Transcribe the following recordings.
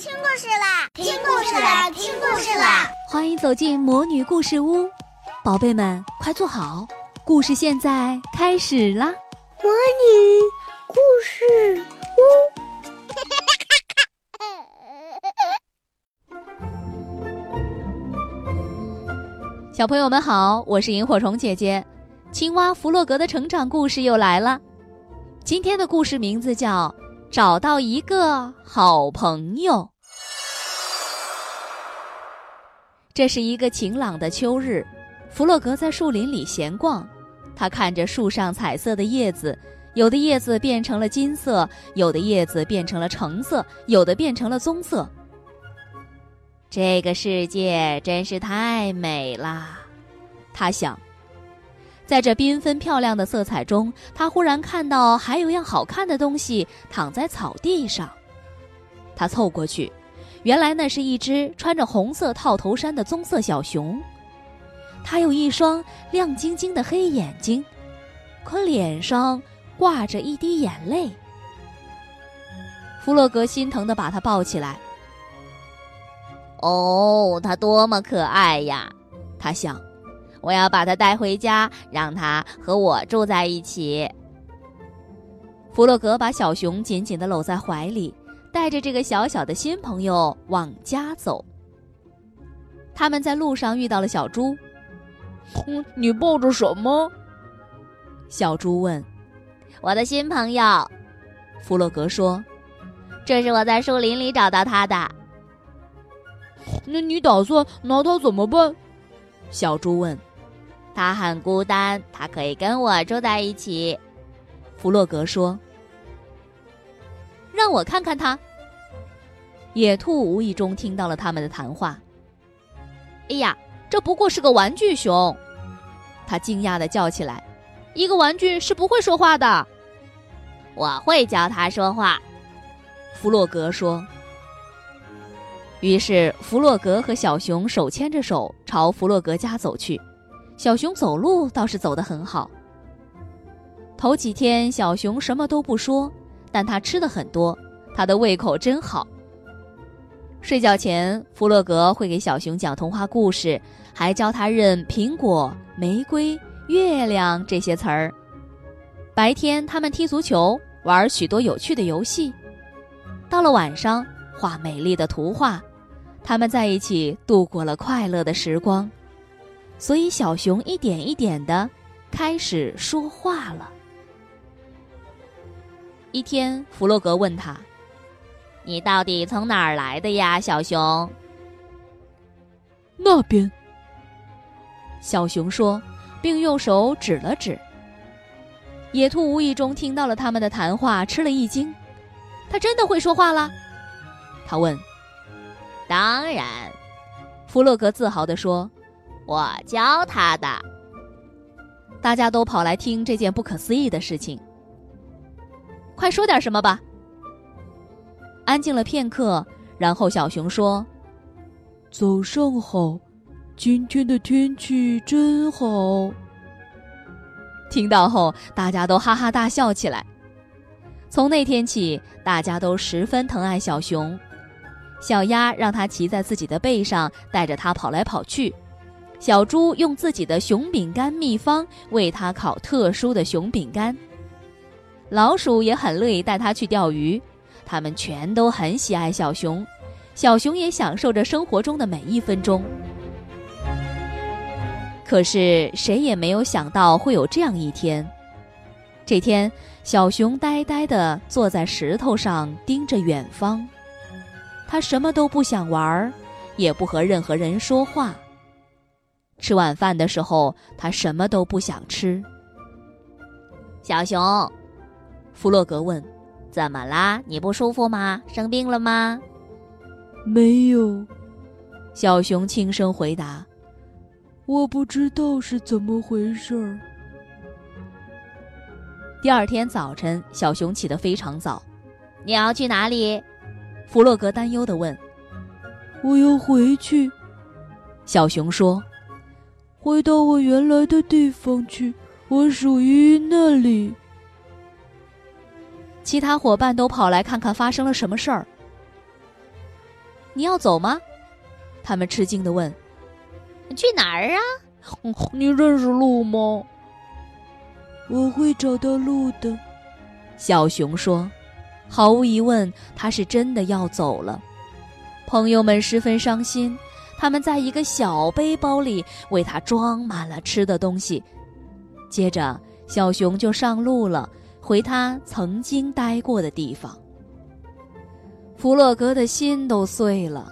听故事啦！听故事啦！听故事啦！欢迎走进魔女故事屋，宝贝们快坐好，故事现在开始啦！魔女故事屋，小朋友们好，我是萤火虫姐姐。青蛙弗洛格的成长故事又来了，今天的故事名字叫。找到一个好朋友。这是一个晴朗的秋日，弗洛格在树林里闲逛，他看着树上彩色的叶子，有的叶子变成了金色，有的叶子变成了橙色，有的变成了棕色。这个世界真是太美了，他想。在这缤纷漂亮的色彩中，他忽然看到还有样好看的东西躺在草地上。他凑过去，原来那是一只穿着红色套头衫的棕色小熊。它有一双亮晶晶的黑眼睛，可脸上挂着一滴眼泪。弗洛格心疼的把它抱起来。哦，它多么可爱呀！他想。我要把它带回家，让它和我住在一起。弗洛格把小熊紧紧的搂在怀里，带着这个小小的新朋友往家走。他们在路上遇到了小猪。“嗯，你抱着什么？”小猪问。“我的新朋友。”弗洛格说，“这是我在树林里找到他的。”“那你打算拿他怎么办？”小猪问。他很孤单，他可以跟我住在一起。弗洛格说：“让我看看他。”野兔无意中听到了他们的谈话。“哎呀，这不过是个玩具熊！”他惊讶的叫起来，“一个玩具是不会说话的。”“我会教他说话。”弗洛格说。于是，弗洛格和小熊手牵着手朝弗洛格家走去。小熊走路倒是走得很好。头几天，小熊什么都不说，但它吃的很多，它的胃口真好。睡觉前，弗洛格会给小熊讲童话故事，还教他认苹果、玫瑰、月亮这些词儿。白天，他们踢足球，玩许多有趣的游戏。到了晚上，画美丽的图画，他们在一起度过了快乐的时光。所以，小熊一点一点的开始说话了。一天，弗洛格问他：“你到底从哪儿来的呀，小熊？”那边。小熊说，并用手指了指。野兔无意中听到了他们的谈话，吃了一惊。他真的会说话了？他问。当然，弗洛格自豪地说。我教他的，大家都跑来听这件不可思议的事情。快说点什么吧！安静了片刻，然后小熊说：“早上好，今天的天气真好。”听到后，大家都哈哈大笑起来。从那天起，大家都十分疼爱小熊。小鸭让它骑在自己的背上，带着它跑来跑去。小猪用自己的熊饼干秘方为它烤特殊的熊饼干。老鼠也很乐意带它去钓鱼，它们全都很喜爱小熊，小熊也享受着生活中的每一分钟。可是谁也没有想到会有这样一天。这天，小熊呆呆地坐在石头上，盯着远方。它什么都不想玩，也不和任何人说话。吃晚饭的时候，他什么都不想吃。小熊，弗洛格问：“怎么啦？你不舒服吗？生病了吗？”“没有。”小熊轻声回答。“我不知道是怎么回事儿。”第二天早晨，小熊起得非常早。“你要去哪里？”弗洛格担忧地问。“我要回去。”小熊说。回到我原来的地方去，我属于那里。其他伙伴都跑来看看发生了什么事儿。你要走吗？他们吃惊的问。去哪儿啊？你认识路吗？我会找到路的。小熊说。毫无疑问，他是真的要走了。朋友们十分伤心，他们在一个小背包里为他装满了吃的东西。接着，小熊就上路了，回他曾经待过的地方。弗洛格的心都碎了。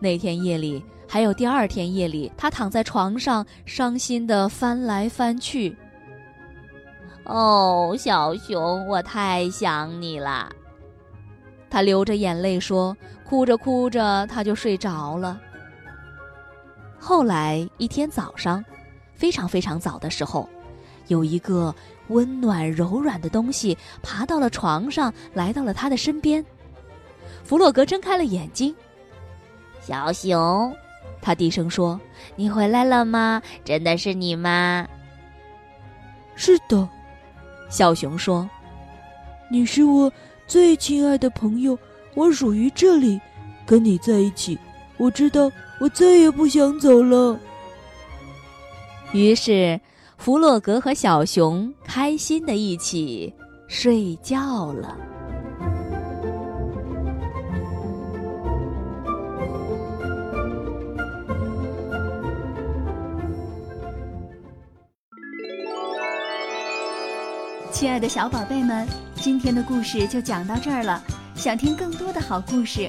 那天夜里，还有第二天夜里，他躺在床上，伤心地翻来翻去。哦，小熊，我太想你了。他流着眼泪说：“哭着哭着，他就睡着了。”后来一天早上，非常非常早的时候，有一个温暖柔软的东西爬到了床上，来到了他的身边。弗洛格睁开了眼睛，“小熊，”他低声说，“你回来了吗？真的是你吗？”“是的。”小熊说，“你是我。”最亲爱的朋友，我属于这里，跟你在一起，我知道我再也不想走了。于是，弗洛格和小熊开心的一起睡觉了。亲爱的小宝贝们，今天的故事就讲到这儿了。想听更多的好故事，